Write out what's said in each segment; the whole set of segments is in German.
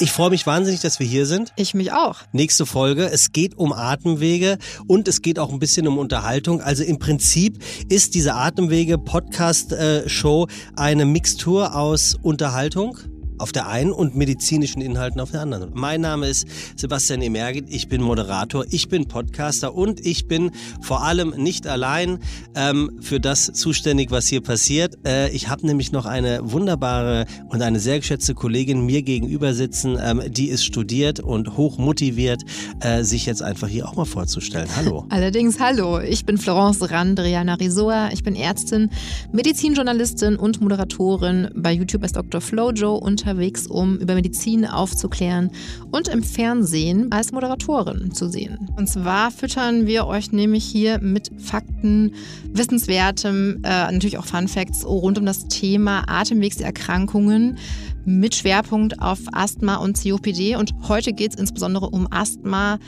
Ich freue mich wahnsinnig, dass wir hier sind. Ich mich auch. Nächste Folge. Es geht um Atemwege und es geht auch ein bisschen um Unterhaltung. Also im Prinzip ist diese Atemwege Podcast Show eine Mixtur aus Unterhaltung auf der einen und medizinischen Inhalten auf der anderen. Mein Name ist Sebastian Emergit, ich bin Moderator, ich bin Podcaster und ich bin vor allem nicht allein ähm, für das zuständig, was hier passiert. Äh, ich habe nämlich noch eine wunderbare und eine sehr geschätzte Kollegin mir gegenüber sitzen, ähm, die ist studiert und hoch motiviert, äh, sich jetzt einfach hier auch mal vorzustellen. Hallo. Allerdings hallo, ich bin Florence Randriana Risoa, ich bin Ärztin, Medizinjournalistin und Moderatorin bei YouTube als Dr. Flojo und unterwegs, um über Medizin aufzuklären und im Fernsehen als Moderatorin zu sehen. Und zwar füttern wir euch nämlich hier mit Fakten, Wissenswertem, äh, natürlich auch Fun Facts rund um das Thema Atemwegserkrankungen mit Schwerpunkt auf Asthma und COPD. Und heute geht es insbesondere um Asthma.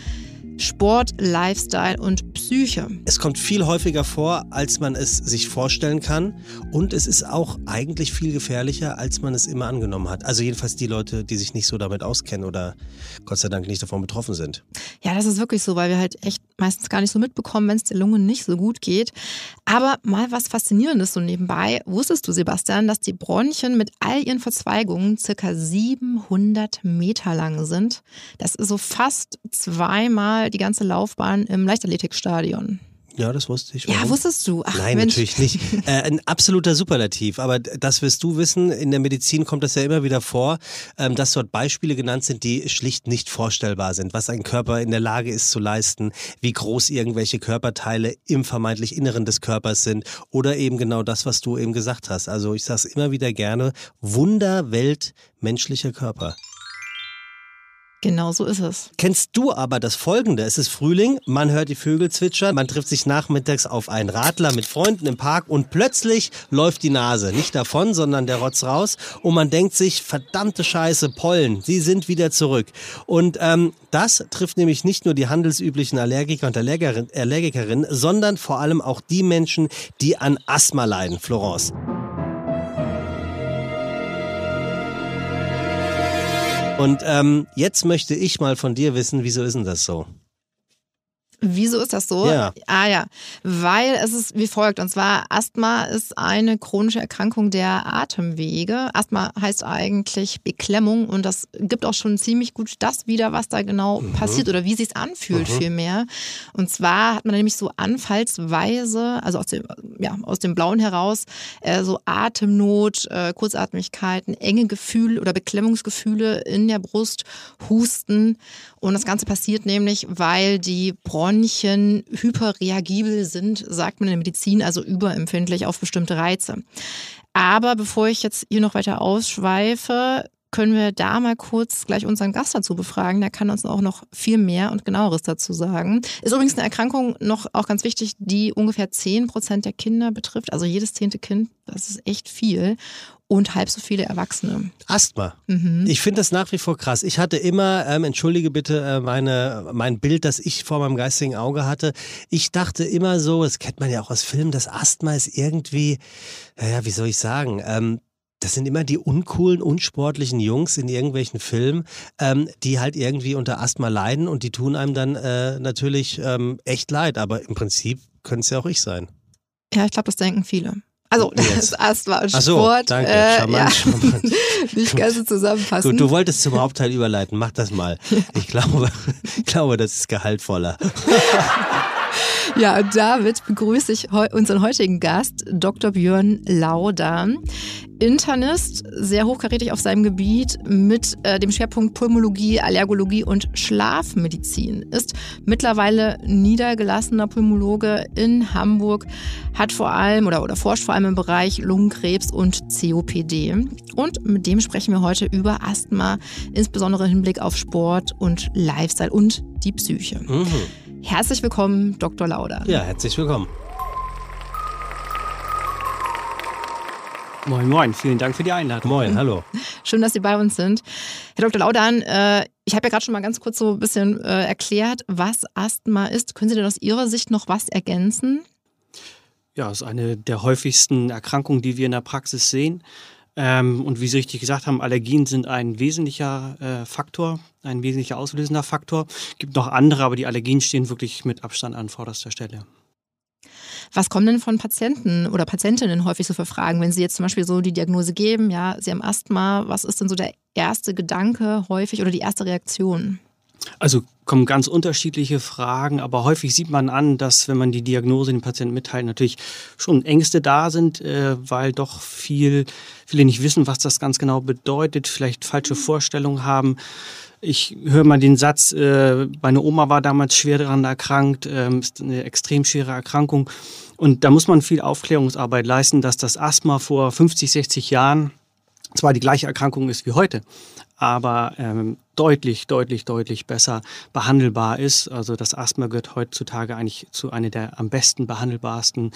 Sport, Lifestyle und Psyche. Es kommt viel häufiger vor, als man es sich vorstellen kann. Und es ist auch eigentlich viel gefährlicher, als man es immer angenommen hat. Also jedenfalls die Leute, die sich nicht so damit auskennen oder Gott sei Dank nicht davon betroffen sind. Ja, das ist wirklich so, weil wir halt echt meistens gar nicht so mitbekommen, wenn es der Lunge nicht so gut geht. Aber mal was Faszinierendes so nebenbei. Wusstest du, Sebastian, dass die Bronchien mit all ihren Verzweigungen circa 700 Meter lang sind? Das ist so fast zweimal die ganze Laufbahn im Leichtathletikstadion. Ja, das wusste ich. Warum? Ja, wusstest du? Ach, Nein, Mensch. natürlich nicht. Äh, ein absoluter Superlativ. Aber das wirst du wissen. In der Medizin kommt das ja immer wieder vor, ähm, dass dort Beispiele genannt sind, die schlicht nicht vorstellbar sind. Was ein Körper in der Lage ist zu leisten, wie groß irgendwelche Körperteile im vermeintlich Inneren des Körpers sind oder eben genau das, was du eben gesagt hast. Also ich sage es immer wieder gerne, Wunderwelt menschlicher Körper. Genau so ist es. Kennst du aber das Folgende? Es ist Frühling, man hört die Vögel zwitschern, man trifft sich nachmittags auf einen Radler mit Freunden im Park und plötzlich läuft die Nase. Nicht davon, sondern der Rotz raus und man denkt sich, verdammte Scheiße, Pollen, sie sind wieder zurück. Und ähm, das trifft nämlich nicht nur die handelsüblichen Allergiker und Allergikerinnen, sondern vor allem auch die Menschen, die an Asthma leiden, Florence. Und ähm, jetzt möchte ich mal von dir wissen, wieso ist denn das so? Wieso ist das so? Ja. Ah ja, weil es ist wie folgt. Und zwar Asthma ist eine chronische Erkrankung der Atemwege. Asthma heißt eigentlich Beklemmung und das gibt auch schon ziemlich gut das wieder, was da genau mhm. passiert oder wie sich anfühlt mhm. vielmehr. Und zwar hat man nämlich so anfallsweise, also aus dem, ja, aus dem Blauen heraus, äh, so Atemnot, äh, Kurzatmigkeiten, enge Gefühle oder Beklemmungsgefühle in der Brust, Husten. Und das Ganze passiert nämlich, weil die Bronchien Bronchien hyperreagibel sind, sagt man in der Medizin, also überempfindlich auf bestimmte Reize. Aber bevor ich jetzt hier noch weiter ausschweife, können wir da mal kurz gleich unseren Gast dazu befragen. Der kann uns auch noch viel mehr und genaueres dazu sagen. Ist übrigens eine Erkrankung noch auch ganz wichtig, die ungefähr 10 Prozent der Kinder betrifft. Also jedes zehnte Kind, das ist echt viel und halb so viele Erwachsene. Asthma. Mhm. Ich finde das nach wie vor krass. Ich hatte immer, ähm, entschuldige bitte äh, meine, mein Bild, das ich vor meinem geistigen Auge hatte. Ich dachte immer so, das kennt man ja auch aus Filmen, das Asthma ist irgendwie, naja, wie soll ich sagen, ähm, das sind immer die uncoolen, unsportlichen Jungs in irgendwelchen Filmen, ähm, die halt irgendwie unter Asthma leiden und die tun einem dann äh, natürlich ähm, echt leid. Aber im Prinzip können es ja auch ich sein. Ja, ich glaube, das denken viele. Also das ist Asthma und Sport. So, danke. Äh, charmant, ja. charmant. Nicht ganz so zusammenfassen. Gut, du wolltest zum Hauptteil überleiten. Mach das mal. Ich glaube, ich glaube, das ist gehaltvoller. Ja, und damit begrüße ich unseren heutigen Gast, Dr. Björn Lauder. Internist, sehr hochkarätig auf seinem Gebiet mit äh, dem Schwerpunkt Pulmologie, Allergologie und Schlafmedizin. Ist mittlerweile niedergelassener Pulmologe in Hamburg, hat vor allem oder, oder forscht vor allem im Bereich Lungenkrebs und COPD. Und mit dem sprechen wir heute über Asthma, insbesondere im Hinblick auf Sport und Lifestyle und die Psyche. Mhm. Herzlich willkommen, Dr. Lauder. Ja, herzlich willkommen. Moin, moin. Vielen Dank für die Einladung. Moin, hallo. Schön, dass Sie bei uns sind. Herr Dr. Laudan, äh, ich habe ja gerade schon mal ganz kurz so ein bisschen äh, erklärt, was Asthma ist. Können Sie denn aus Ihrer Sicht noch was ergänzen? Ja, es ist eine der häufigsten Erkrankungen, die wir in der Praxis sehen. Ähm, und wie Sie richtig gesagt haben, Allergien sind ein wesentlicher äh, Faktor, ein wesentlicher auslösender Faktor. Es gibt noch andere, aber die Allergien stehen wirklich mit Abstand an vorderster Stelle. Was kommen denn von Patienten oder Patientinnen häufig so für Fragen, wenn sie jetzt zum Beispiel so die Diagnose geben, ja, sie haben Asthma, was ist denn so der erste Gedanke häufig oder die erste Reaktion? Also kommen ganz unterschiedliche Fragen, aber häufig sieht man an, dass wenn man die Diagnose den Patienten mitteilt, natürlich schon Ängste da sind, äh, weil doch viel, viele nicht wissen, was das ganz genau bedeutet, vielleicht falsche Vorstellungen haben. Ich höre mal den Satz, äh, meine Oma war damals schwer daran erkrankt, äh, ist eine extrem schwere Erkrankung. Und da muss man viel Aufklärungsarbeit leisten, dass das Asthma vor 50, 60 Jahren zwar die gleiche Erkrankung ist wie heute, aber ähm, deutlich, deutlich, deutlich besser behandelbar ist. Also das Asthma gehört heutzutage eigentlich zu einer der am besten behandelbarsten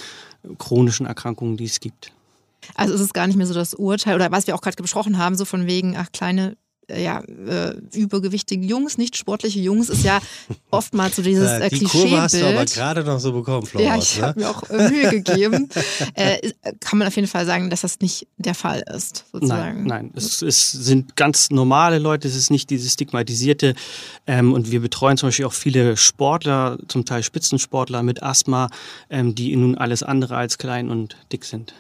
chronischen Erkrankungen, die es gibt. Also ist es gar nicht mehr so das Urteil oder was wir auch gerade besprochen haben, so von wegen, ach kleine äh, ja, äh, übergewichtige Jungs, nicht sportliche Jungs, ist ja oftmals so dieses äh, Die Klischeebild. Kurve hast du aber gerade noch so bekommen, Florence. Ja, ich ne? habe mir auch äh, Mühe gegeben. äh, kann man auf jeden Fall sagen, dass das nicht der Fall ist, sozusagen. Nein, nein. Es, es sind ganz normale Leute, es ist nicht dieses stigmatisierte. Ähm, und wir betreuen zum Beispiel auch viele Sportler, zum Teil Spitzensportler mit Asthma, ähm, die nun alles andere als klein und dick sind.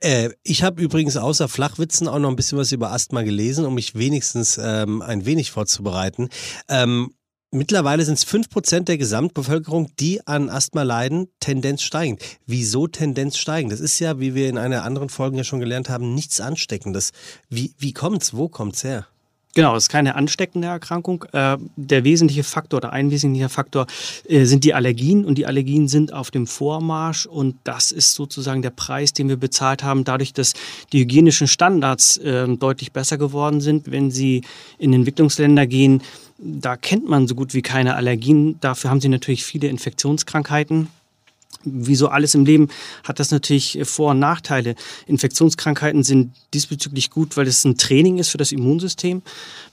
Äh, ich habe übrigens außer Flachwitzen auch noch ein bisschen was über Asthma gelesen, um mich wenigstens ähm, ein wenig vorzubereiten. Ähm, mittlerweile sind es 5% der Gesamtbevölkerung, die an Asthma leiden, Tendenz steigend. Wieso Tendenz steigend? Das ist ja, wie wir in einer anderen Folge ja schon gelernt haben, nichts Ansteckendes. Wie, wie kommt's? Wo kommt's her? Genau, das ist keine ansteckende Erkrankung. Äh, der wesentliche Faktor oder ein wesentlicher Faktor äh, sind die Allergien und die Allergien sind auf dem Vormarsch und das ist sozusagen der Preis, den wir bezahlt haben, dadurch, dass die hygienischen Standards äh, deutlich besser geworden sind. Wenn Sie in Entwicklungsländer gehen, da kennt man so gut wie keine Allergien. Dafür haben Sie natürlich viele Infektionskrankheiten wie so alles im Leben hat das natürlich Vor- und Nachteile. Infektionskrankheiten sind diesbezüglich gut, weil es ein Training ist für das Immunsystem.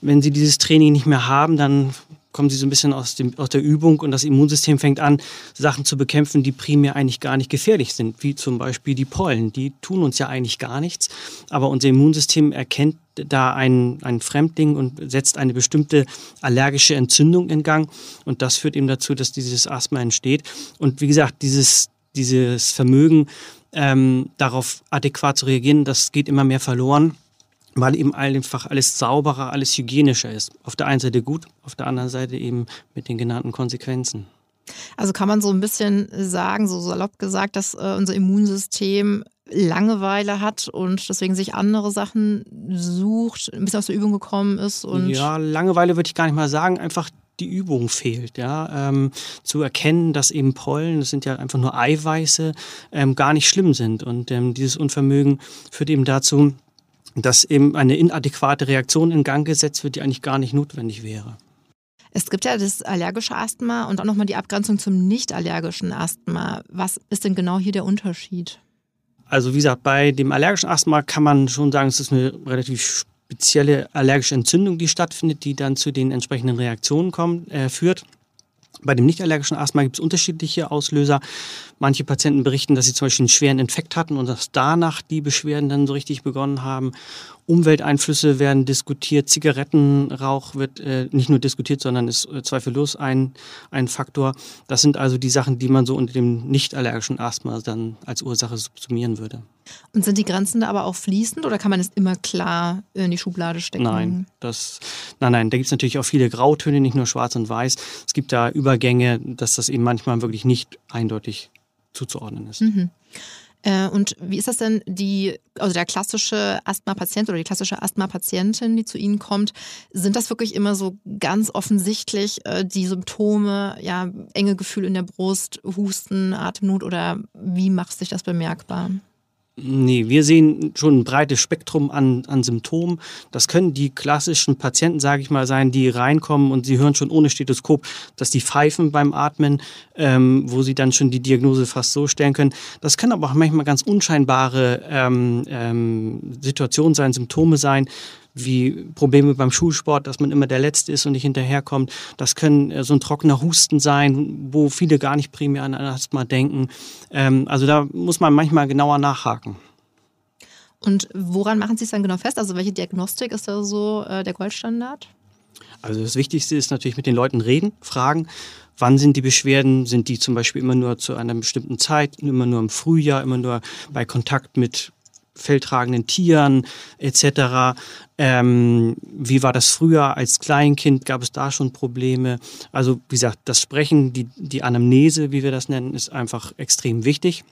Wenn Sie dieses Training nicht mehr haben, dann kommen sie so ein bisschen aus, dem, aus der Übung und das Immunsystem fängt an, Sachen zu bekämpfen, die primär eigentlich gar nicht gefährlich sind, wie zum Beispiel die Pollen. Die tun uns ja eigentlich gar nichts, aber unser Immunsystem erkennt da einen, einen Fremdling und setzt eine bestimmte allergische Entzündung in Gang und das führt eben dazu, dass dieses Asthma entsteht. Und wie gesagt, dieses, dieses Vermögen, ähm, darauf adäquat zu reagieren, das geht immer mehr verloren weil eben einfach alles sauberer, alles hygienischer ist. Auf der einen Seite gut, auf der anderen Seite eben mit den genannten Konsequenzen. Also kann man so ein bisschen sagen, so salopp gesagt, dass äh, unser Immunsystem Langeweile hat und deswegen sich andere Sachen sucht, ein bisschen aus der Übung gekommen ist und ja, Langeweile würde ich gar nicht mal sagen, einfach die Übung fehlt, ja, ähm, zu erkennen, dass eben Pollen, das sind ja einfach nur Eiweiße, ähm, gar nicht schlimm sind und ähm, dieses Unvermögen führt eben dazu, dass eben eine inadäquate Reaktion in Gang gesetzt wird, die eigentlich gar nicht notwendig wäre. Es gibt ja das allergische Asthma und auch nochmal die Abgrenzung zum nicht allergischen Asthma. Was ist denn genau hier der Unterschied? Also wie gesagt, bei dem allergischen Asthma kann man schon sagen, es ist eine relativ spezielle allergische Entzündung, die stattfindet, die dann zu den entsprechenden Reaktionen kommt, äh, führt. Bei dem nicht allergischen Asthma gibt es unterschiedliche Auslöser. Manche Patienten berichten, dass sie zum Beispiel einen schweren Infekt hatten und dass danach die Beschwerden dann so richtig begonnen haben. Umwelteinflüsse werden diskutiert, Zigarettenrauch wird äh, nicht nur diskutiert, sondern ist äh, zweifellos ein, ein Faktor. Das sind also die Sachen, die man so unter dem nicht allergischen Asthma dann als Ursache subsumieren würde. Und sind die Grenzen da aber auch fließend oder kann man es immer klar in die Schublade stecken? Nein, das, nein, nein, da gibt es natürlich auch viele Grautöne, nicht nur schwarz und weiß. Es gibt da Übergänge, dass das eben manchmal wirklich nicht eindeutig zuzuordnen ist. Mhm. Äh, und wie ist das denn, die, also der klassische Asthma-Patient oder die klassische Asthma-Patientin, die zu Ihnen kommt, sind das wirklich immer so ganz offensichtlich äh, die Symptome, ja, enge Gefühl in der Brust, Husten, Atemnot oder wie macht sich das bemerkbar? Nee, wir sehen schon ein breites Spektrum an, an Symptomen. Das können die klassischen Patienten, sage ich mal, sein, die reinkommen und sie hören schon ohne Stethoskop, dass die pfeifen beim Atmen, ähm, wo sie dann schon die Diagnose fast so stellen können. Das können aber auch manchmal ganz unscheinbare ähm, ähm, Situationen sein, Symptome sein wie Probleme beim Schulsport, dass man immer der Letzte ist und nicht hinterherkommt. Das können äh, so ein trockener Husten sein, wo viele gar nicht primär an Asthma denken. Ähm, also da muss man manchmal genauer nachhaken. Und woran machen Sie es dann genau fest? Also welche Diagnostik ist da so äh, der Goldstandard? Also das Wichtigste ist natürlich mit den Leuten reden, fragen, wann sind die Beschwerden? Sind die zum Beispiel immer nur zu einer bestimmten Zeit, immer nur im Frühjahr, immer nur bei Kontakt mit feldtragenden Tieren etc. Ähm, wie war das früher als Kleinkind? Gab es da schon Probleme? Also wie gesagt, das Sprechen, die, die Anamnese, wie wir das nennen, ist einfach extrem wichtig.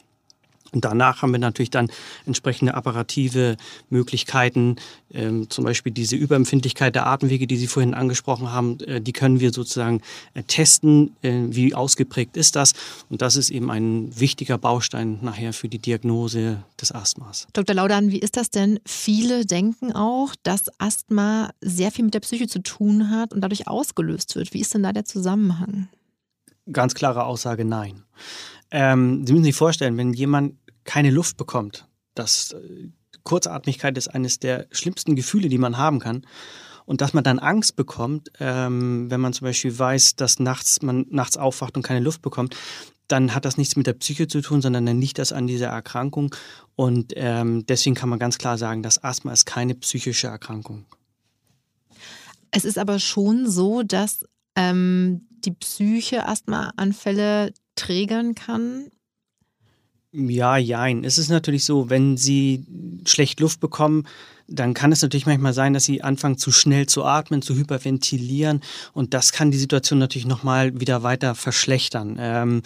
Und danach haben wir natürlich dann entsprechende apparative Möglichkeiten, ähm, zum Beispiel diese Überempfindlichkeit der Atemwege, die Sie vorhin angesprochen haben, äh, die können wir sozusagen äh, testen, äh, wie ausgeprägt ist das. Und das ist eben ein wichtiger Baustein nachher für die Diagnose des Asthmas. Dr. Laudan, wie ist das denn? Viele denken auch, dass Asthma sehr viel mit der Psyche zu tun hat und dadurch ausgelöst wird. Wie ist denn da der Zusammenhang? Ganz klare Aussage, nein. Ähm, Sie müssen sich vorstellen, wenn jemand keine Luft bekommt. Das äh, Kurzatmigkeit ist eines der schlimmsten Gefühle, die man haben kann. Und dass man dann Angst bekommt, ähm, wenn man zum Beispiel weiß, dass nachts man nachts aufwacht und keine Luft bekommt, dann hat das nichts mit der Psyche zu tun, sondern dann liegt das an dieser Erkrankung. Und ähm, deswegen kann man ganz klar sagen, dass Asthma ist keine psychische Erkrankung. Es ist aber schon so, dass ähm, die Psyche Asthmaanfälle trägern kann. Ja, jein. Es ist natürlich so, wenn Sie schlecht Luft bekommen, dann kann es natürlich manchmal sein, dass Sie anfangen zu schnell zu atmen, zu hyperventilieren und das kann die Situation natürlich nochmal wieder weiter verschlechtern. Ähm,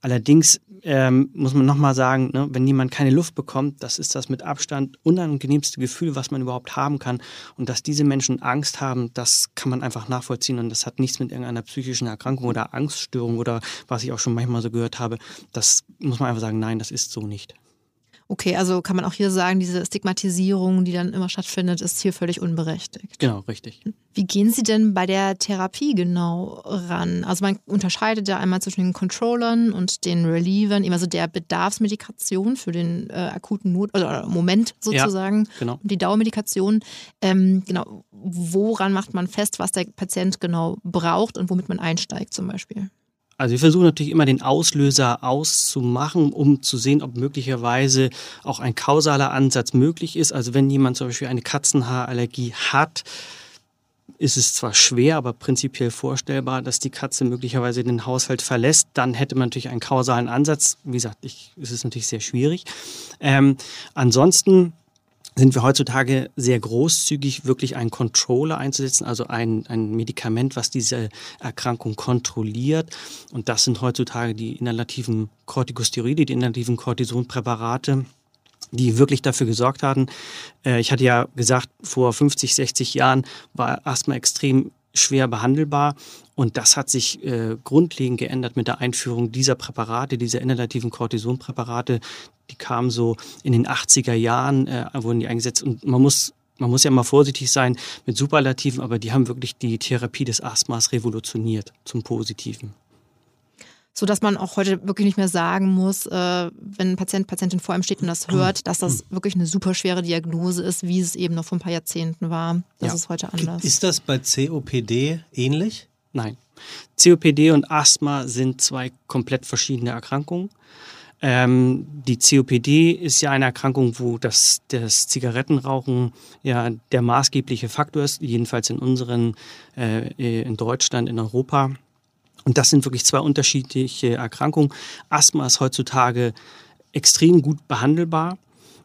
allerdings ähm, muss man nochmal sagen, ne, wenn jemand keine Luft bekommt, das ist das mit Abstand unangenehmste Gefühl, was man überhaupt haben kann. Und dass diese Menschen Angst haben, das kann man einfach nachvollziehen. Und das hat nichts mit irgendeiner psychischen Erkrankung oder Angststörung oder was ich auch schon manchmal so gehört habe. Das muss man einfach sagen, nein, das ist so nicht. Okay, also kann man auch hier sagen, diese Stigmatisierung, die dann immer stattfindet, ist hier völlig unberechtigt. Genau, richtig. Wie gehen Sie denn bei der Therapie genau ran? Also man unterscheidet ja einmal zwischen den Controllern und den Relievern, immer so der Bedarfsmedikation für den äh, akuten Not oder Moment sozusagen, ja, genau. und die Dauermedikation. Ähm, genau, woran macht man fest, was der Patient genau braucht und womit man einsteigt zum Beispiel? Also wir versuchen natürlich immer den Auslöser auszumachen, um zu sehen, ob möglicherweise auch ein kausaler Ansatz möglich ist. Also wenn jemand zum Beispiel eine Katzenhaarallergie hat, ist es zwar schwer, aber prinzipiell vorstellbar, dass die Katze möglicherweise den Haushalt verlässt. Dann hätte man natürlich einen kausalen Ansatz. Wie gesagt, ich, es ist natürlich sehr schwierig. Ähm, ansonsten sind wir heutzutage sehr großzügig, wirklich einen Controller einzusetzen, also ein, ein Medikament, was diese Erkrankung kontrolliert. Und das sind heutzutage die inhalativen Corticosteroide, die inhalativen Cortisonpräparate die wirklich dafür gesorgt hatten. Äh, ich hatte ja gesagt, vor 50, 60 Jahren war Asthma extrem schwer behandelbar. Und das hat sich äh, grundlegend geändert mit der Einführung dieser Präparate, dieser inhalativen Cortisonpräparate. Die kamen so in den 80er Jahren, äh, wurden die eingesetzt. Und man muss, man muss ja mal vorsichtig sein mit Superlativen, aber die haben wirklich die Therapie des Asthmas revolutioniert zum Positiven so dass man auch heute wirklich nicht mehr sagen muss, äh, wenn ein Patient, Patientin vor einem steht und das hört, dass das wirklich eine super schwere Diagnose ist, wie es eben noch vor ein paar Jahrzehnten war. Das ja. ist heute anders. Ist das bei COPD ähnlich? Nein. COPD und Asthma sind zwei komplett verschiedene Erkrankungen. Ähm, die COPD ist ja eine Erkrankung, wo das, das Zigarettenrauchen ja der maßgebliche Faktor ist, jedenfalls in unseren, äh, in Deutschland, in Europa. Und das sind wirklich zwei unterschiedliche Erkrankungen. Asthma ist heutzutage extrem gut behandelbar,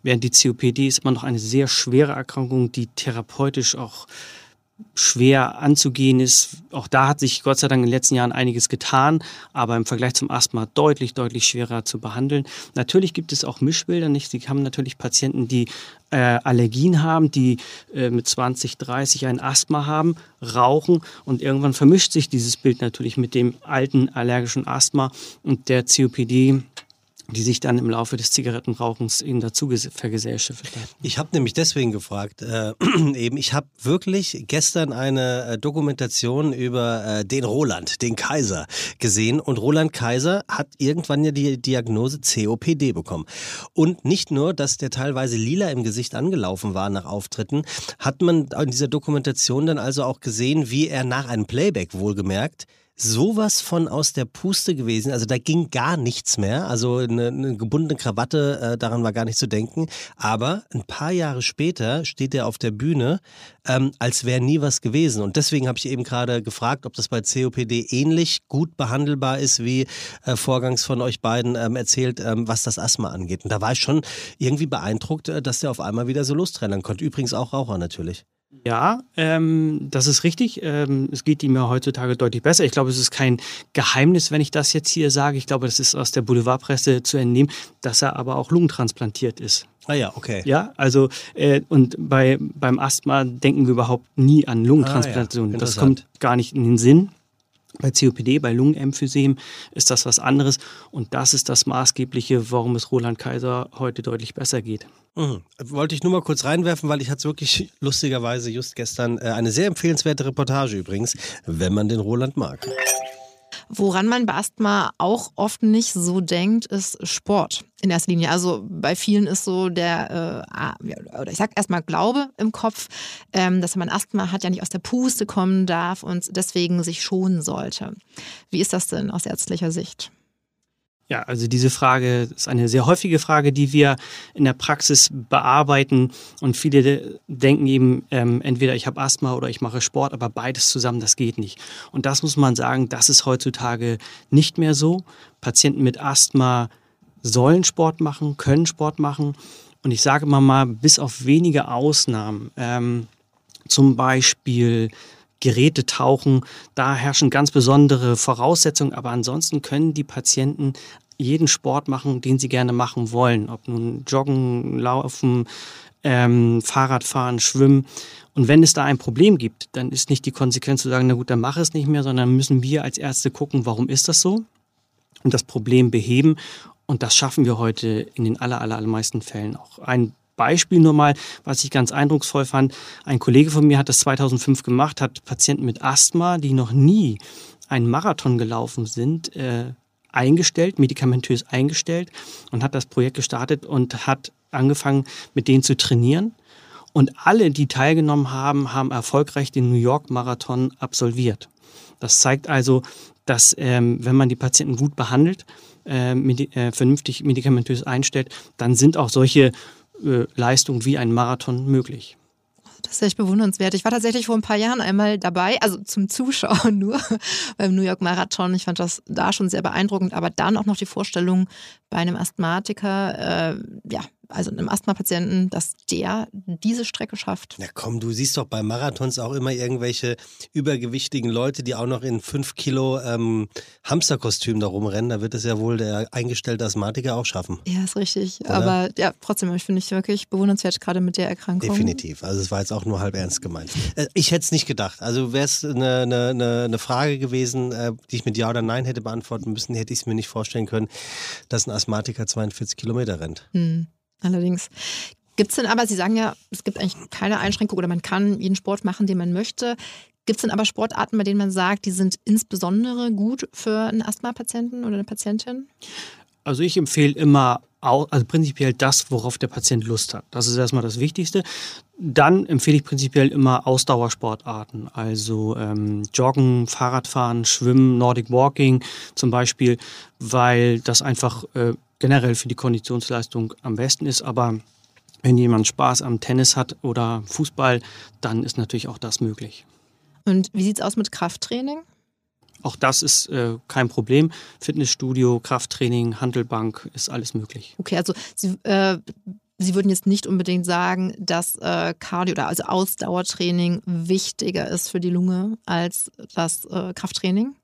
während die COPD ist immer noch eine sehr schwere Erkrankung, die therapeutisch auch schwer anzugehen ist. Auch da hat sich Gott sei Dank in den letzten Jahren einiges getan, aber im Vergleich zum Asthma deutlich, deutlich schwerer zu behandeln. Natürlich gibt es auch Mischbilder, nicht? Sie haben natürlich Patienten, die äh, Allergien haben, die äh, mit 20, 30 ein Asthma haben, rauchen und irgendwann vermischt sich dieses Bild natürlich mit dem alten allergischen Asthma und der COPD die sich dann im Laufe des Zigarettenrauchens eben dazu vergesellschaftet hat. Ich habe nämlich deswegen gefragt, äh, eben, ich habe wirklich gestern eine äh, Dokumentation über äh, den Roland, den Kaiser, gesehen und Roland Kaiser hat irgendwann ja die Diagnose COPD bekommen. Und nicht nur, dass der teilweise lila im Gesicht angelaufen war nach Auftritten, hat man in dieser Dokumentation dann also auch gesehen, wie er nach einem Playback wohlgemerkt sowas von aus der Puste gewesen. Also da ging gar nichts mehr. Also eine, eine gebundene Krawatte, äh, daran war gar nicht zu denken. Aber ein paar Jahre später steht er auf der Bühne, ähm, als wäre nie was gewesen. Und deswegen habe ich eben gerade gefragt, ob das bei COPD ähnlich gut behandelbar ist, wie äh, vorgangs von euch beiden ähm, erzählt, ähm, was das Asthma angeht. Und da war ich schon irgendwie beeindruckt, äh, dass der auf einmal wieder so lostrennen konnte. Übrigens auch Raucher natürlich. Ja, ähm, das ist richtig. Ähm, es geht ihm ja heutzutage deutlich besser. Ich glaube, es ist kein Geheimnis, wenn ich das jetzt hier sage. Ich glaube, das ist aus der Boulevardpresse zu entnehmen, dass er aber auch lungentransplantiert ist. Ah ja, okay. Ja, also äh, und bei, beim Asthma denken wir überhaupt nie an Lungentransplantation. Ah, ja. Das kommt gar nicht in den Sinn. Bei COPD, bei Lungenemphysem ist das was anderes und das ist das Maßgebliche, warum es Roland Kaiser heute deutlich besser geht. Mhm. Wollte ich nur mal kurz reinwerfen, weil ich hatte wirklich lustigerweise just gestern äh, eine sehr empfehlenswerte Reportage übrigens, wenn man den Roland mag. Woran man bei Asthma auch oft nicht so denkt, ist Sport in erster Linie. Also bei vielen ist so der, äh, oder ich sag erstmal Glaube im Kopf, ähm, dass man Asthma hat, ja nicht aus der Puste kommen darf und deswegen sich schonen sollte. Wie ist das denn aus ärztlicher Sicht? Ja, also diese Frage ist eine sehr häufige Frage, die wir in der Praxis bearbeiten. Und viele denken eben, ähm, entweder ich habe Asthma oder ich mache Sport, aber beides zusammen, das geht nicht. Und das muss man sagen, das ist heutzutage nicht mehr so. Patienten mit Asthma sollen Sport machen, können Sport machen. Und ich sage mal mal, bis auf wenige Ausnahmen, ähm, zum Beispiel Geräte tauchen. Da herrschen ganz besondere Voraussetzungen, aber ansonsten können die Patienten jeden Sport machen, den sie gerne machen wollen. Ob nun Joggen, Laufen, ähm, Fahrradfahren, Schwimmen. Und wenn es da ein Problem gibt, dann ist nicht die Konsequenz zu sagen, na gut, dann mache es nicht mehr, sondern müssen wir als Ärzte gucken, warum ist das so? Und das Problem beheben. Und das schaffen wir heute in den aller, aller, allermeisten Fällen auch. Ein Beispiel nur mal, was ich ganz eindrucksvoll fand. Ein Kollege von mir hat das 2005 gemacht, hat Patienten mit Asthma, die noch nie einen Marathon gelaufen sind, äh, eingestellt, medikamentös eingestellt und hat das Projekt gestartet und hat angefangen, mit denen zu trainieren. Und alle, die teilgenommen haben, haben erfolgreich den New York Marathon absolviert. Das zeigt also, dass ähm, wenn man die Patienten gut behandelt, äh, medi äh, vernünftig medikamentös einstellt, dann sind auch solche Leistung wie ein Marathon möglich. Das ist echt bewundernswert. Ich war tatsächlich vor ein paar Jahren einmal dabei, also zum Zuschauen nur beim New York Marathon. Ich fand das da schon sehr beeindruckend, aber dann auch noch die Vorstellung bei einem Asthmatiker, äh, ja, also einem Asthma-Patienten, dass der diese Strecke schafft. Na komm, du siehst doch bei Marathons auch immer irgendwelche übergewichtigen Leute, die auch noch in 5 Kilo ähm, Hamsterkostüm da rumrennen. Da wird es ja wohl der eingestellte Asthmatiker auch schaffen. Ja, ist richtig. Oder? Aber ja, trotzdem, ich finde ich wirklich bewundernswert, gerade mit der Erkrankung. Definitiv. Also es war jetzt auch nur halb ernst gemeint. Äh, ich hätte es nicht gedacht. Also wäre es eine, eine, eine Frage gewesen, äh, die ich mit Ja oder Nein hätte beantworten müssen, hätte ich es mir nicht vorstellen können, dass ein Asthmatiker 42 Kilometer rennt. Hm. Allerdings. Gibt es denn aber, Sie sagen ja, es gibt eigentlich keine Einschränkung oder man kann jeden Sport machen, den man möchte. Gibt es denn aber Sportarten, bei denen man sagt, die sind insbesondere gut für einen Asthma-Patienten oder eine Patientin? Also ich empfehle immer, also prinzipiell das, worauf der Patient Lust hat. Das ist erstmal das Wichtigste. Dann empfehle ich prinzipiell immer Ausdauersportarten, also ähm, Joggen, Fahrradfahren, Schwimmen, Nordic Walking zum Beispiel, weil das einfach äh, generell für die Konditionsleistung am besten ist. Aber wenn jemand Spaß am Tennis hat oder Fußball, dann ist natürlich auch das möglich. Und wie sieht es aus mit Krafttraining? Auch das ist äh, kein Problem. Fitnessstudio, Krafttraining, Handelbank ist alles möglich. Okay, also Sie, äh, Sie würden jetzt nicht unbedingt sagen, dass äh, Cardio oder also Ausdauertraining wichtiger ist für die Lunge als das äh, Krafttraining?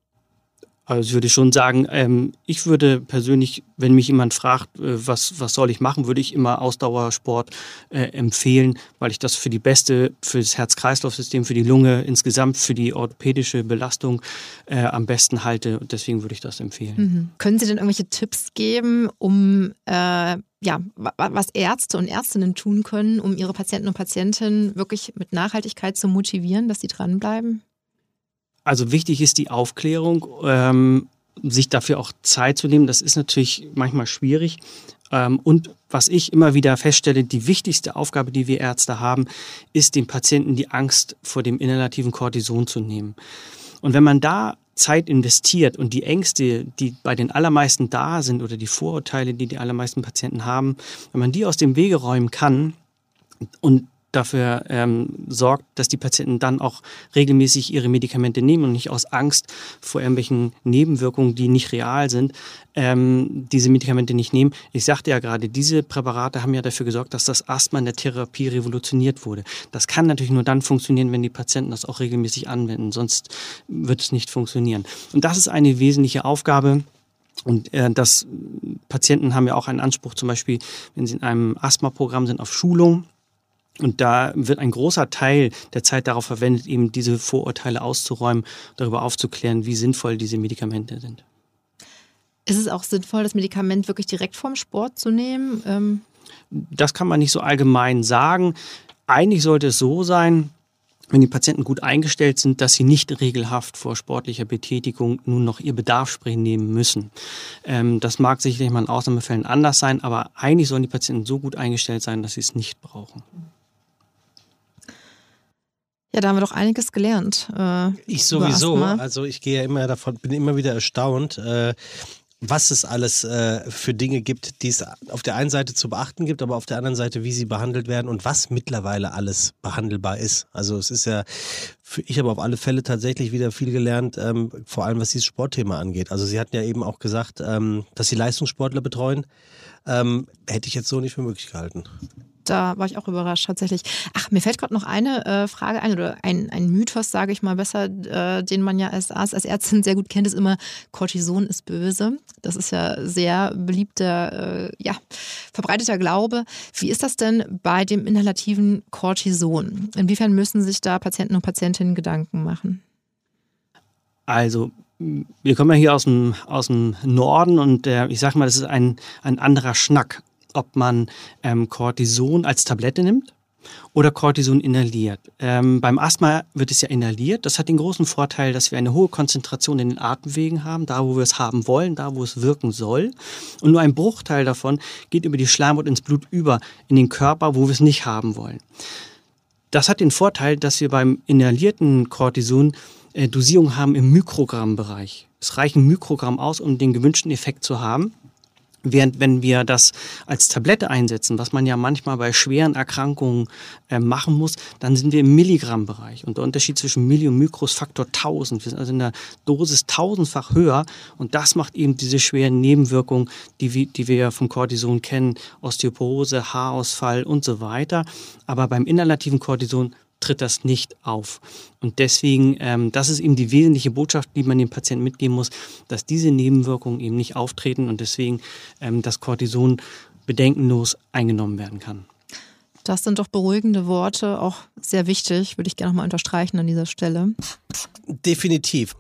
Also ich würde schon sagen, ähm, ich würde persönlich, wenn mich jemand fragt, äh, was, was soll ich machen, würde ich immer Ausdauersport äh, empfehlen, weil ich das für die beste, für das Herz-Kreislauf-System, für die Lunge, insgesamt für die orthopädische Belastung äh, am besten halte. Und deswegen würde ich das empfehlen. Mhm. Können Sie denn irgendwelche Tipps geben, um äh, ja, was Ärzte und Ärztinnen tun können, um ihre Patienten und Patientinnen wirklich mit Nachhaltigkeit zu motivieren, dass sie dranbleiben? Also wichtig ist die Aufklärung, ähm, sich dafür auch Zeit zu nehmen. Das ist natürlich manchmal schwierig. Ähm, und was ich immer wieder feststelle, die wichtigste Aufgabe, die wir Ärzte haben, ist dem Patienten die Angst vor dem inhalativen Cortison zu nehmen. Und wenn man da Zeit investiert und die Ängste, die bei den allermeisten da sind oder die Vorurteile, die die allermeisten Patienten haben, wenn man die aus dem Wege räumen kann und dafür ähm, sorgt, dass die Patienten dann auch regelmäßig ihre Medikamente nehmen und nicht aus Angst vor irgendwelchen Nebenwirkungen, die nicht real sind, ähm, diese Medikamente nicht nehmen. Ich sagte ja gerade, diese Präparate haben ja dafür gesorgt, dass das Asthma in der Therapie revolutioniert wurde. Das kann natürlich nur dann funktionieren, wenn die Patienten das auch regelmäßig anwenden, sonst wird es nicht funktionieren. Und das ist eine wesentliche Aufgabe. Und äh, das Patienten haben ja auch einen Anspruch, zum Beispiel, wenn sie in einem Asthma-Programm sind, auf Schulung und da wird ein großer Teil der Zeit darauf verwendet, eben diese Vorurteile auszuräumen, darüber aufzuklären, wie sinnvoll diese Medikamente sind. Ist es auch sinnvoll, das Medikament wirklich direkt vom Sport zu nehmen? Ähm das kann man nicht so allgemein sagen. Eigentlich sollte es so sein, wenn die Patienten gut eingestellt sind, dass sie nicht regelhaft vor sportlicher Betätigung nun noch ihr Bedarfsspray nehmen müssen. Ähm, das mag sicherlich mal in Ausnahmefällen anders sein, aber eigentlich sollen die Patienten so gut eingestellt sein, dass sie es nicht brauchen. Ja, da haben wir doch einiges gelernt. Äh, ich sowieso. Also ich gehe ja immer davon, bin immer wieder erstaunt, äh, was es alles äh, für Dinge gibt, die es auf der einen Seite zu beachten gibt, aber auf der anderen Seite, wie sie behandelt werden und was mittlerweile alles behandelbar ist. Also es ist ja, für, ich habe auf alle Fälle tatsächlich wieder viel gelernt, ähm, vor allem was dieses Sportthema angeht. Also Sie hatten ja eben auch gesagt, ähm, dass Sie Leistungssportler betreuen. Ähm, hätte ich jetzt so nicht für möglich gehalten da war ich auch überrascht tatsächlich. Ach, mir fällt gerade noch eine äh, Frage ein oder ein, ein Mythos, sage ich mal besser, äh, den man ja als Arzt, als Ärztin sehr gut kennt, ist immer, Cortison ist böse. Das ist ja sehr beliebter, äh, ja, verbreiteter Glaube. Wie ist das denn bei dem inhalativen Cortison? Inwiefern müssen sich da Patienten und Patientinnen Gedanken machen? Also wir kommen ja hier aus dem, aus dem Norden und äh, ich sage mal, das ist ein, ein anderer Schnack ob man ähm, Cortison als Tablette nimmt oder Cortison inhaliert. Ähm, beim Asthma wird es ja inhaliert. Das hat den großen Vorteil, dass wir eine hohe Konzentration in den Atemwegen haben, da wo wir es haben wollen, da wo es wirken soll. Und nur ein Bruchteil davon geht über die Schleimhaut ins Blut über, in den Körper, wo wir es nicht haben wollen. Das hat den Vorteil, dass wir beim inhalierten Cortison äh, Dosierung haben im Mikrogrammbereich. Es reichen Mikrogramm aus, um den gewünschten Effekt zu haben. Während wenn wir das als Tablette einsetzen, was man ja manchmal bei schweren Erkrankungen äh, machen muss, dann sind wir im Milligrammbereich. Und der Unterschied zwischen Milli und Mikro ist Faktor 1000. Wir sind also in der Dosis tausendfach höher. Und das macht eben diese schweren Nebenwirkungen, die, die wir vom Cortison kennen, Osteoporose, Haarausfall und so weiter. Aber beim inhalativen Cortison tritt das nicht auf. Und deswegen, ähm, das ist eben die wesentliche Botschaft, die man dem Patienten mitgeben muss, dass diese Nebenwirkungen eben nicht auftreten und deswegen ähm, das Cortison bedenkenlos eingenommen werden kann. Das sind doch beruhigende Worte, auch sehr wichtig, würde ich gerne nochmal unterstreichen an dieser Stelle. Definitiv.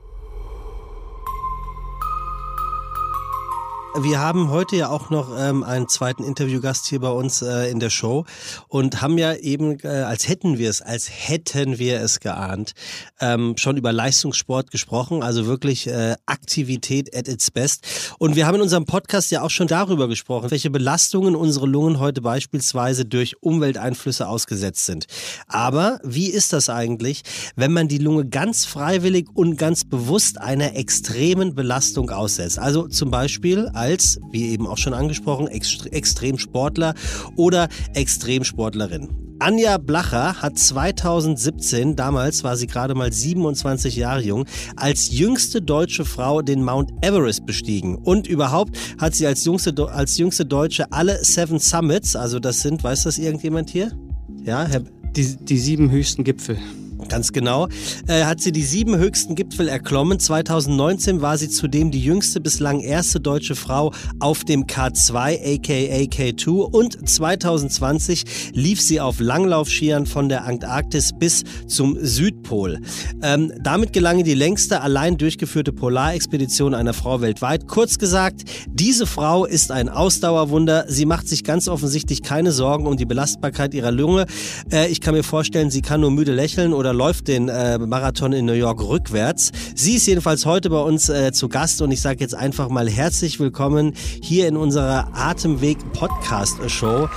Wir haben heute ja auch noch ähm, einen zweiten Interviewgast hier bei uns äh, in der Show und haben ja eben, äh, als hätten wir es, als hätten wir es geahnt, ähm, schon über Leistungssport gesprochen, also wirklich äh, Aktivität at its best. Und wir haben in unserem Podcast ja auch schon darüber gesprochen, welche Belastungen unsere Lungen heute beispielsweise durch Umwelteinflüsse ausgesetzt sind. Aber wie ist das eigentlich, wenn man die Lunge ganz freiwillig und ganz bewusst einer extremen Belastung aussetzt? Also zum Beispiel als, wie eben auch schon angesprochen, Extremsportler oder Extremsportlerin. Anja Blacher hat 2017, damals war sie gerade mal 27 Jahre jung, als jüngste deutsche Frau den Mount Everest bestiegen. Und überhaupt hat sie als jüngste, als jüngste Deutsche alle Seven Summits, also das sind, weiß das irgendjemand hier? Ja, Herr. Die, die sieben höchsten Gipfel. Ganz genau. Äh, hat sie die sieben höchsten Gipfel erklommen. 2019 war sie zudem die jüngste bislang erste deutsche Frau auf dem K2 aka K2 und 2020 lief sie auf Langlaufskiern von der Antarktis bis zum Südpol. Ähm, damit gelang die längste allein durchgeführte Polarexpedition einer Frau weltweit. Kurz gesagt, diese Frau ist ein Ausdauerwunder. Sie macht sich ganz offensichtlich keine Sorgen um die Belastbarkeit ihrer Lunge. Äh, ich kann mir vorstellen, sie kann nur müde lächeln oder läuft den äh, Marathon in New York rückwärts. Sie ist jedenfalls heute bei uns äh, zu Gast und ich sage jetzt einfach mal herzlich willkommen hier in unserer Atemweg Podcast Show.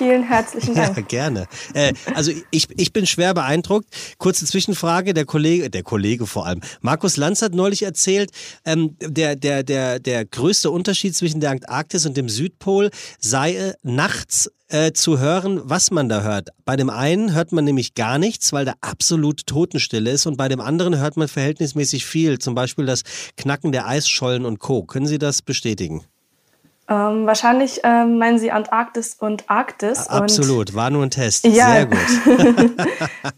Vielen herzlichen Dank. Ja, gerne. Äh, also ich, ich bin schwer beeindruckt. Kurze Zwischenfrage, der Kollege, der Kollege vor allem, Markus Lanz hat neulich erzählt, ähm, der, der, der, der größte Unterschied zwischen der Antarktis und dem Südpol sei äh, nachts äh, zu hören, was man da hört. Bei dem einen hört man nämlich gar nichts, weil da absolut Totenstille ist und bei dem anderen hört man verhältnismäßig viel, zum Beispiel das Knacken der Eisschollen und Co. Können Sie das bestätigen? Ähm, wahrscheinlich ähm, meinen Sie Antarktis und Arktis. Absolut, und war nur ein Test. Ja. Sehr gut.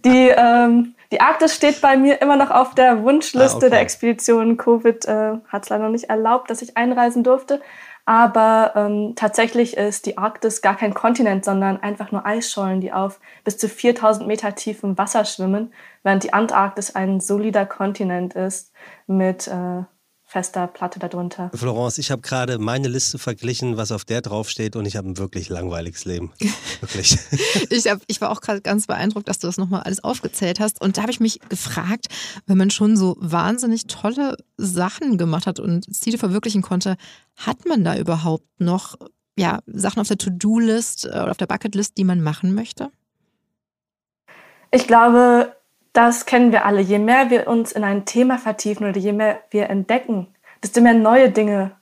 die, ähm, die Arktis steht bei mir immer noch auf der Wunschliste ah, okay. der Expedition. Covid äh, hat es leider noch nicht erlaubt, dass ich einreisen durfte. Aber ähm, tatsächlich ist die Arktis gar kein Kontinent, sondern einfach nur Eisschollen, die auf bis zu 4000 Meter tiefem Wasser schwimmen, während die Antarktis ein solider Kontinent ist mit äh, fester Platte darunter. Florence, ich habe gerade meine Liste verglichen, was auf der draufsteht und ich habe ein wirklich langweiliges Leben. Wirklich. ich, hab, ich war auch gerade ganz beeindruckt, dass du das nochmal alles aufgezählt hast. Und da habe ich mich gefragt, wenn man schon so wahnsinnig tolle Sachen gemacht hat und Ziele verwirklichen konnte, hat man da überhaupt noch ja, Sachen auf der To-Do-List oder auf der Bucket-List, die man machen möchte? Ich glaube, das kennen wir alle. Je mehr wir uns in ein Thema vertiefen oder je mehr wir entdecken, desto mehr neue Dinge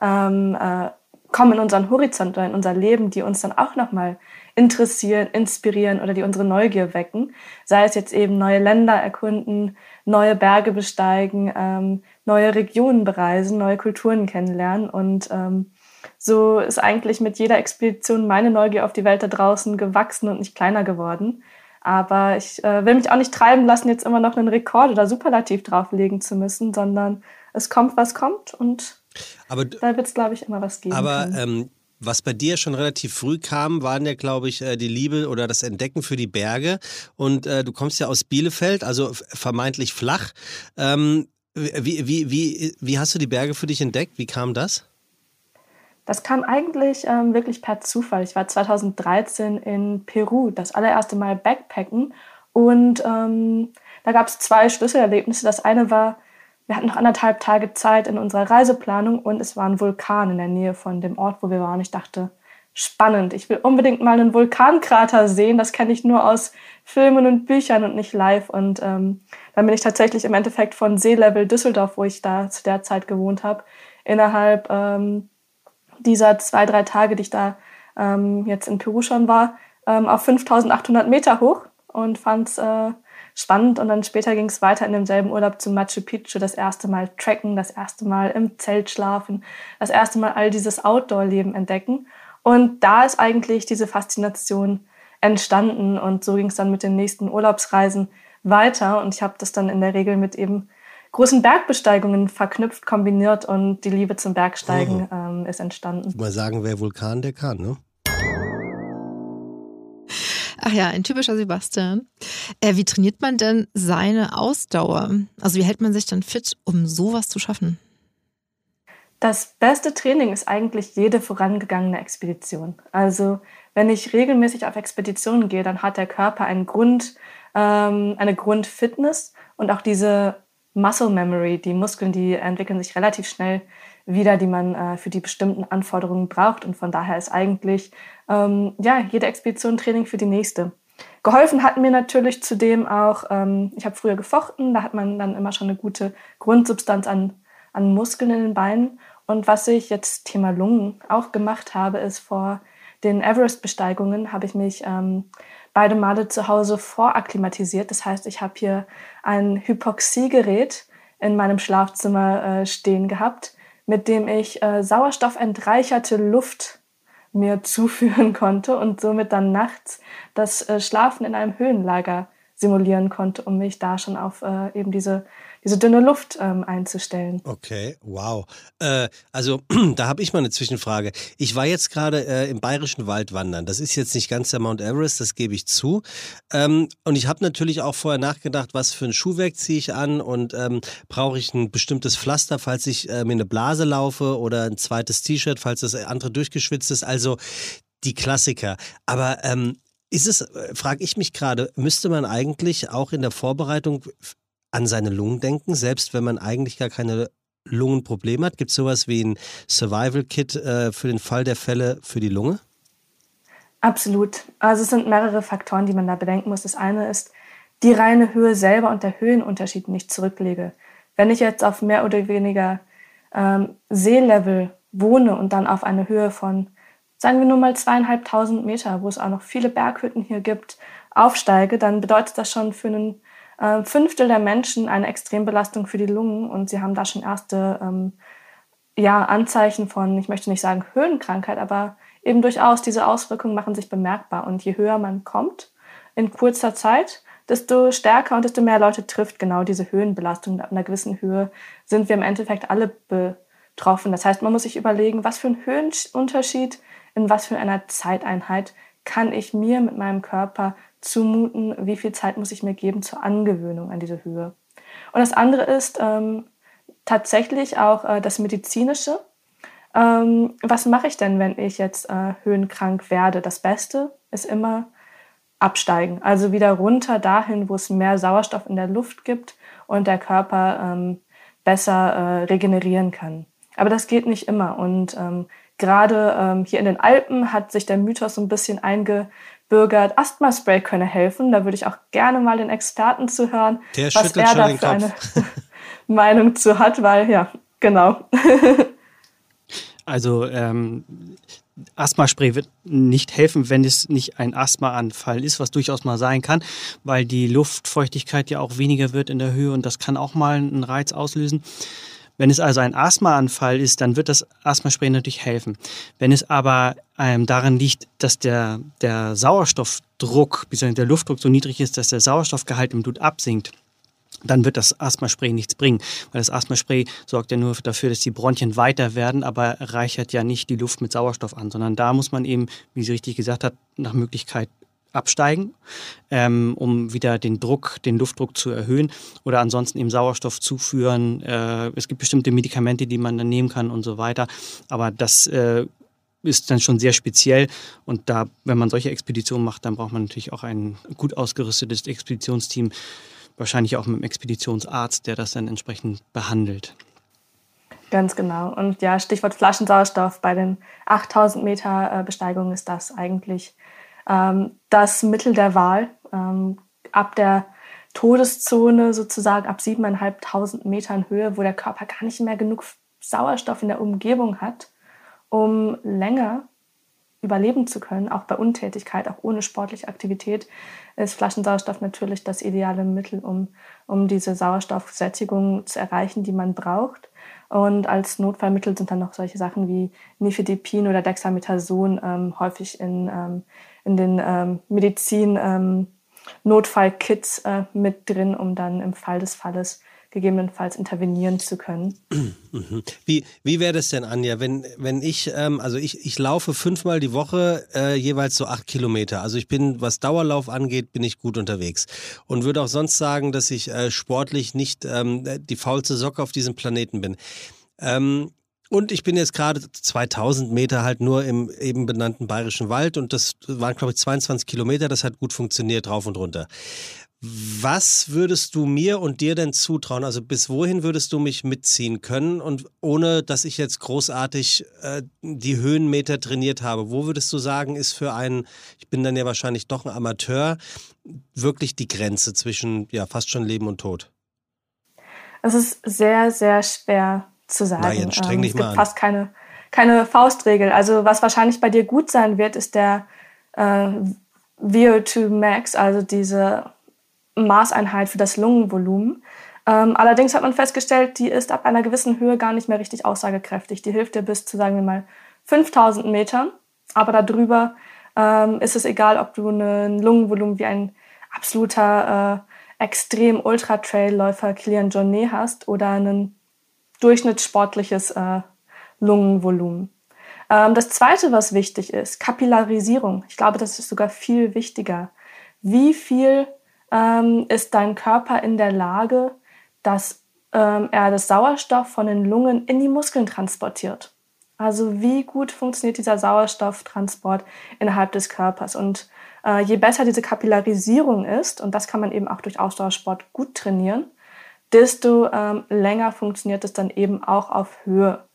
ähm, äh, kommen in unseren Horizont oder in unser Leben, die uns dann auch nochmal interessieren, inspirieren oder die unsere Neugier wecken. Sei es jetzt eben neue Länder erkunden, neue Berge besteigen, ähm, neue Regionen bereisen, neue Kulturen kennenlernen. Und ähm, so ist eigentlich mit jeder Expedition meine Neugier auf die Welt da draußen gewachsen und nicht kleiner geworden. Aber ich äh, will mich auch nicht treiben lassen, jetzt immer noch einen Rekord oder Superlativ drauflegen zu müssen, sondern es kommt, was kommt und aber, da wird es, glaube ich, immer was geben. Aber ähm, was bei dir schon relativ früh kam, waren ja, glaube ich, äh, die Liebe oder das Entdecken für die Berge. Und äh, du kommst ja aus Bielefeld, also vermeintlich flach. Ähm, wie, wie, wie, wie hast du die Berge für dich entdeckt? Wie kam das? Das kam eigentlich ähm, wirklich per Zufall. Ich war 2013 in Peru, das allererste Mal Backpacken. Und ähm, da gab es zwei Schlüsselerlebnisse. Das eine war, wir hatten noch anderthalb Tage Zeit in unserer Reiseplanung und es war ein Vulkan in der Nähe von dem Ort, wo wir waren. Ich dachte, spannend. Ich will unbedingt mal einen Vulkankrater sehen. Das kenne ich nur aus Filmen und Büchern und nicht live. Und ähm, dann bin ich tatsächlich im Endeffekt von Seelevel Düsseldorf, wo ich da zu der Zeit gewohnt habe, innerhalb ähm, dieser zwei, drei Tage, die ich da ähm, jetzt in Peru schon war, ähm, auf 5800 Meter hoch und fand es äh, spannend. Und dann später ging es weiter in demselben Urlaub zu Machu Picchu, das erste Mal tracken, das erste Mal im Zelt schlafen, das erste Mal all dieses Outdoor-Leben entdecken. Und da ist eigentlich diese Faszination entstanden und so ging es dann mit den nächsten Urlaubsreisen weiter und ich habe das dann in der Regel mit eben großen Bergbesteigungen verknüpft, kombiniert und die Liebe zum Bergsteigen oh. ähm, ist entstanden. Mal sagen, wer Vulkan, der kann, ne? Ach ja, ein typischer Sebastian. Äh, wie trainiert man denn seine Ausdauer? Also wie hält man sich dann fit, um sowas zu schaffen? Das beste Training ist eigentlich jede vorangegangene Expedition. Also wenn ich regelmäßig auf Expeditionen gehe, dann hat der Körper einen Grund, ähm, eine Grundfitness und auch diese Muscle Memory. Die Muskeln, die entwickeln sich relativ schnell wieder, die man äh, für die bestimmten Anforderungen braucht. Und von daher ist eigentlich ähm, ja, jede Expedition Training für die nächste. Geholfen hat mir natürlich zudem auch, ähm, ich habe früher gefochten, da hat man dann immer schon eine gute Grundsubstanz an, an Muskeln in den Beinen. Und was ich jetzt Thema Lungen auch gemacht habe, ist vor den Everest-Besteigungen habe ich mich ähm, beide Male zu Hause vorakklimatisiert. Das heißt, ich habe hier ein Hypoxiegerät in meinem Schlafzimmer äh, stehen gehabt, mit dem ich äh, sauerstoffentreicherte Luft mir zuführen konnte und somit dann nachts das äh, Schlafen in einem Höhenlager simulieren konnte, um mich da schon auf äh, eben diese diese dünne Luft ähm, einzustellen. Okay, wow. Äh, also da habe ich mal eine Zwischenfrage. Ich war jetzt gerade äh, im Bayerischen Wald wandern. Das ist jetzt nicht ganz der Mount Everest, das gebe ich zu. Ähm, und ich habe natürlich auch vorher nachgedacht, was für ein Schuhwerk ziehe ich an und ähm, brauche ich ein bestimmtes Pflaster, falls ich äh, mir eine Blase laufe oder ein zweites T-Shirt, falls das andere durchgeschwitzt ist. Also die Klassiker. Aber ähm, ist es, äh, frage ich mich gerade, müsste man eigentlich auch in der Vorbereitung an seine Lungen denken, selbst wenn man eigentlich gar keine Lungenprobleme hat? Gibt es sowas wie ein Survival-Kit äh, für den Fall der Fälle für die Lunge? Absolut. Also es sind mehrere Faktoren, die man da bedenken muss. Das eine ist die reine Höhe selber und der Höhenunterschied, den ich zurücklege. Wenn ich jetzt auf mehr oder weniger ähm, Seelevel wohne und dann auf eine Höhe von, sagen wir nur mal zweieinhalbtausend Meter, wo es auch noch viele Berghütten hier gibt, aufsteige, dann bedeutet das schon für einen äh, Fünftel der Menschen eine Extrembelastung für die Lungen und sie haben da schon erste ähm, ja, Anzeichen von, ich möchte nicht sagen Höhenkrankheit, aber eben durchaus diese Auswirkungen machen sich bemerkbar. Und je höher man kommt in kurzer Zeit, desto stärker und desto mehr Leute trifft genau diese Höhenbelastung. Ab einer gewissen Höhe sind wir im Endeffekt alle betroffen. Das heißt, man muss sich überlegen, was für ein Höhenunterschied in was für einer Zeiteinheit kann ich mir mit meinem Körper zumuten, wie viel Zeit muss ich mir geben zur Angewöhnung an diese Höhe. Und das andere ist ähm, tatsächlich auch äh, das Medizinische. Ähm, was mache ich denn, wenn ich jetzt äh, höhenkrank werde? Das Beste ist immer absteigen, also wieder runter dahin, wo es mehr Sauerstoff in der Luft gibt und der Körper ähm, besser äh, regenerieren kann. Aber das geht nicht immer und ähm, gerade ähm, hier in den Alpen hat sich der Mythos so ein bisschen einge bürgert, Asthma-Spray könne helfen. Da würde ich auch gerne mal den Experten zu hören, Der was er da für eine Meinung zu hat, weil ja, genau. also ähm, Asthma-Spray wird nicht helfen, wenn es nicht ein Asthmaanfall ist, was durchaus mal sein kann, weil die Luftfeuchtigkeit ja auch weniger wird in der Höhe und das kann auch mal einen Reiz auslösen. Wenn es also ein Asthmaanfall ist, dann wird das Asthmaspray natürlich helfen. Wenn es aber ähm, daran liegt, dass der, der Sauerstoffdruck, bzw. der Luftdruck so niedrig ist, dass der Sauerstoffgehalt im Blut absinkt, dann wird das Asthmaspray nichts bringen, weil das Asthmaspray sorgt ja nur dafür, dass die Bronchien weiter werden, aber reichert ja nicht die Luft mit Sauerstoff an, sondern da muss man eben, wie sie richtig gesagt hat, nach Möglichkeit absteigen, ähm, um wieder den Druck, den Luftdruck zu erhöhen oder ansonsten eben Sauerstoff zuführen. Äh, es gibt bestimmte Medikamente, die man dann nehmen kann und so weiter. Aber das äh, ist dann schon sehr speziell und da, wenn man solche Expeditionen macht, dann braucht man natürlich auch ein gut ausgerüstetes Expeditionsteam, wahrscheinlich auch mit einem Expeditionsarzt, der das dann entsprechend behandelt. Ganz genau. Und ja, Stichwort Flaschensauerstoff bei den 8000 Meter äh, Besteigungen ist das eigentlich ähm, das Mittel der Wahl. Ähm, ab der Todeszone sozusagen, ab 7.500 Metern Höhe, wo der Körper gar nicht mehr genug Sauerstoff in der Umgebung hat, um länger überleben zu können, auch bei Untätigkeit, auch ohne sportliche Aktivität, ist Flaschensauerstoff natürlich das ideale Mittel, um, um diese Sauerstoffsättigung zu erreichen, die man braucht. Und als Notfallmittel sind dann noch solche Sachen wie Nifedipin oder Dexamethason ähm, häufig in ähm, in den ähm, Medizin ähm, Notfallkits äh, mit drin, um dann im Fall des Falles gegebenenfalls intervenieren zu können. Wie, wie wäre das denn, Anja, wenn, wenn ich, ähm, also ich, ich laufe fünfmal die Woche äh, jeweils so acht Kilometer. Also ich bin, was Dauerlauf angeht, bin ich gut unterwegs. Und würde auch sonst sagen, dass ich äh, sportlich nicht ähm, die faulste Socke auf diesem Planeten bin. Ähm, und ich bin jetzt gerade 2000 Meter halt nur im eben benannten Bayerischen Wald und das waren, glaube ich, 22 Kilometer. Das hat gut funktioniert, drauf und runter. Was würdest du mir und dir denn zutrauen? Also bis wohin würdest du mich mitziehen können und ohne, dass ich jetzt großartig äh, die Höhenmeter trainiert habe? Wo würdest du sagen, ist für einen, ich bin dann ja wahrscheinlich doch ein Amateur, wirklich die Grenze zwischen ja fast schon Leben und Tod? Es ist sehr, sehr schwer zu sagen. Na, jetzt streng ähm, dich es gibt mal fast keine, keine Faustregel. Also was wahrscheinlich bei dir gut sein wird, ist der äh, VO2 Max, also diese Maßeinheit für das Lungenvolumen. Ähm, allerdings hat man festgestellt, die ist ab einer gewissen Höhe gar nicht mehr richtig aussagekräftig. Die hilft dir bis zu, sagen wir mal, 5000 Metern. Aber darüber ähm, ist es egal, ob du ein Lungenvolumen wie ein absoluter äh, extrem Ultra-Trail-Läufer Kilian Jornet hast oder ein durchschnittssportliches äh, Lungenvolumen. Ähm, das Zweite, was wichtig ist, Kapillarisierung. Ich glaube, das ist sogar viel wichtiger. Wie viel ähm, ist dein Körper in der Lage, dass ähm, er das Sauerstoff von den Lungen in die Muskeln transportiert? Also wie gut funktioniert dieser Sauerstofftransport innerhalb des Körpers? Und äh, je besser diese Kapillarisierung ist, und das kann man eben auch durch Ausdauersport gut trainieren, desto ähm, länger funktioniert es dann eben auch auf Höhe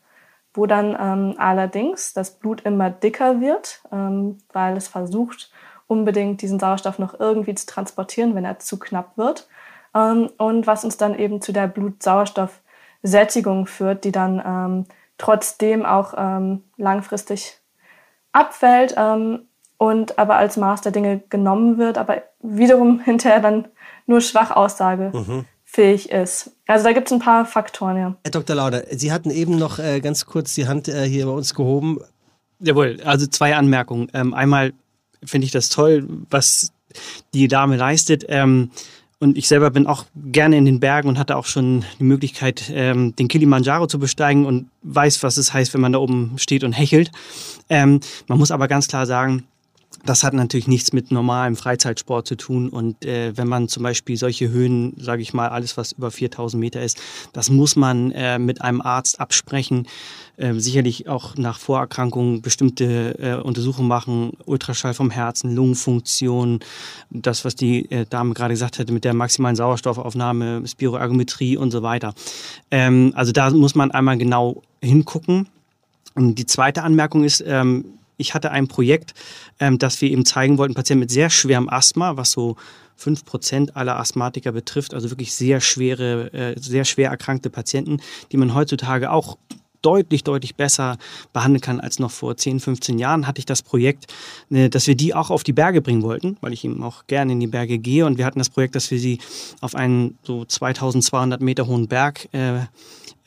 wo dann ähm, allerdings das Blut immer dicker wird, ähm, weil es versucht, unbedingt diesen Sauerstoff noch irgendwie zu transportieren, wenn er zu knapp wird. Ähm, und was uns dann eben zu der Blutsauerstoffsättigung führt, die dann ähm, trotzdem auch ähm, langfristig abfällt ähm, und aber als Maß der Dinge genommen wird, aber wiederum hinterher dann nur schwach Aussage mhm fähig ist. Also da gibt es ein paar Faktoren, ja. Herr Dr. Lauder, Sie hatten eben noch äh, ganz kurz die Hand äh, hier bei uns gehoben. Jawohl, also zwei Anmerkungen. Ähm, einmal finde ich das toll, was die Dame leistet. Ähm, und ich selber bin auch gerne in den Bergen und hatte auch schon die Möglichkeit, ähm, den Kilimanjaro zu besteigen und weiß, was es heißt, wenn man da oben steht und hechelt. Ähm, man muss aber ganz klar sagen, das hat natürlich nichts mit normalem Freizeitsport zu tun. Und äh, wenn man zum Beispiel solche Höhen, sage ich mal, alles was über 4000 Meter ist, das muss man äh, mit einem Arzt absprechen. Äh, sicherlich auch nach Vorerkrankungen bestimmte äh, Untersuchungen machen, Ultraschall vom Herzen, Lungenfunktion, das, was die äh, Dame gerade gesagt hatte mit der maximalen Sauerstoffaufnahme, Spiroergometrie und so weiter. Ähm, also da muss man einmal genau hingucken. Und die zweite Anmerkung ist, ähm, ich hatte ein Projekt, ähm, das wir eben zeigen wollten, Patienten mit sehr schwerem Asthma, was so 5% aller Asthmatiker betrifft, also wirklich sehr schwere, äh, sehr schwer erkrankte Patienten, die man heutzutage auch deutlich, deutlich besser behandeln kann als noch vor 10, 15 Jahren, hatte ich das Projekt, äh, dass wir die auch auf die Berge bringen wollten, weil ich eben auch gerne in die Berge gehe. Und wir hatten das Projekt, dass wir sie auf einen so 2200 Meter hohen Berg äh,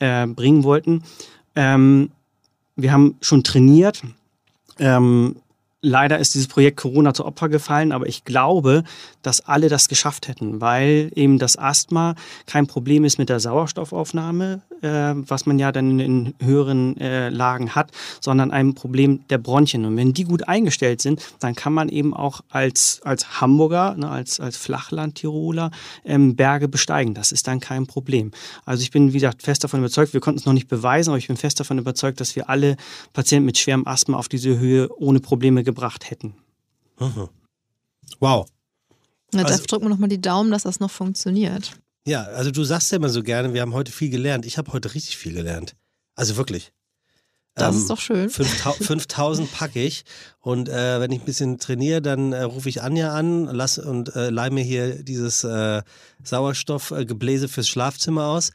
äh, bringen wollten. Ähm, wir haben schon trainiert, ähm, leider ist dieses Projekt Corona zu Opfer gefallen, aber ich glaube, dass alle das geschafft hätten, weil eben das Asthma kein Problem ist mit der Sauerstoffaufnahme, äh, was man ja dann in höheren äh, Lagen hat, sondern ein Problem der Bronchien. Und wenn die gut eingestellt sind, dann kann man eben auch als, als Hamburger, ne, als, als Flachland-Tiroler ähm, Berge besteigen. Das ist dann kein Problem. Also ich bin, wie gesagt, fest davon überzeugt, wir konnten es noch nicht beweisen, aber ich bin fest davon überzeugt, dass wir alle Patienten mit schwerem Asthma auf diese Höhe ohne Probleme gebracht hätten. Mhm. Wow. Na, also, drücken wir nochmal die Daumen, dass das noch funktioniert. Ja, also du sagst ja immer so gerne, wir haben heute viel gelernt. Ich habe heute richtig viel gelernt. Also wirklich. Das ähm, ist doch schön. 5000 packe ich und äh, wenn ich ein bisschen trainiere, dann äh, rufe ich Anja an lass, und äh, leih mir hier dieses äh, Sauerstoffgebläse fürs Schlafzimmer aus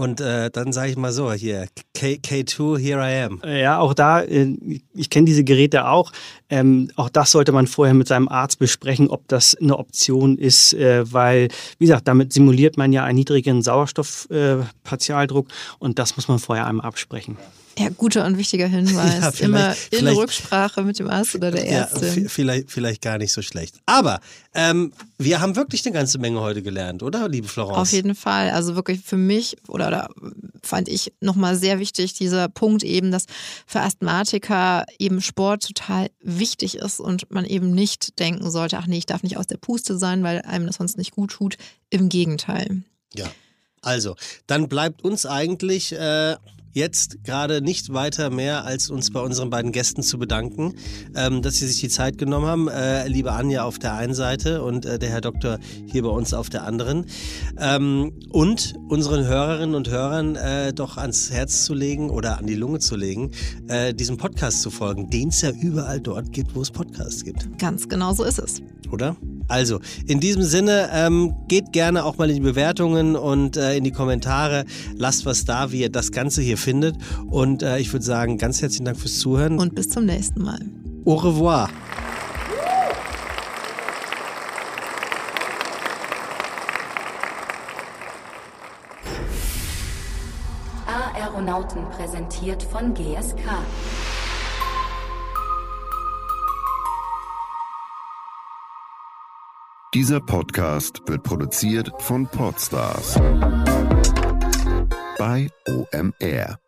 und äh, dann sage ich mal so, hier, K K2, here I am. Ja, auch da, äh, ich kenne diese Geräte auch. Ähm, auch das sollte man vorher mit seinem Arzt besprechen, ob das eine Option ist, äh, weil, wie gesagt, damit simuliert man ja einen niedrigen Sauerstoffpartialdruck äh, und das muss man vorher einmal absprechen. Ja, guter und wichtiger Hinweis. Ja, Immer in Rücksprache mit dem Arzt oder der Ärztin. Ja, vielleicht, vielleicht gar nicht so schlecht. Aber ähm, wir haben wirklich eine ganze Menge heute gelernt, oder, liebe Florence? Auf jeden Fall. Also wirklich für mich oder, oder fand ich nochmal sehr wichtig, dieser Punkt eben, dass für Asthmatiker eben Sport total wichtig ist und man eben nicht denken sollte, ach nee, ich darf nicht aus der Puste sein, weil einem das sonst nicht gut tut. Im Gegenteil. Ja. Also, dann bleibt uns eigentlich äh, jetzt gerade nicht weiter mehr, als uns bei unseren beiden Gästen zu bedanken, ähm, dass sie sich die Zeit genommen haben. Äh, liebe Anja auf der einen Seite und äh, der Herr Doktor hier bei uns auf der anderen. Ähm, und unseren Hörerinnen und Hörern äh, doch ans Herz zu legen oder an die Lunge zu legen, äh, diesem Podcast zu folgen, den es ja überall dort gibt, wo es Podcasts gibt. Ganz genau so ist es. Oder? Also, in diesem Sinne, ähm, geht gerne auch mal in die Bewertungen und äh, in die Kommentare. Lasst was da, wie ihr das Ganze hier findet. Und äh, ich würde sagen, ganz herzlichen Dank fürs Zuhören. Und bis zum nächsten Mal. Au revoir. Aeronauten präsentiert von GSK. Dieser Podcast wird produziert von Podstars bei OMR.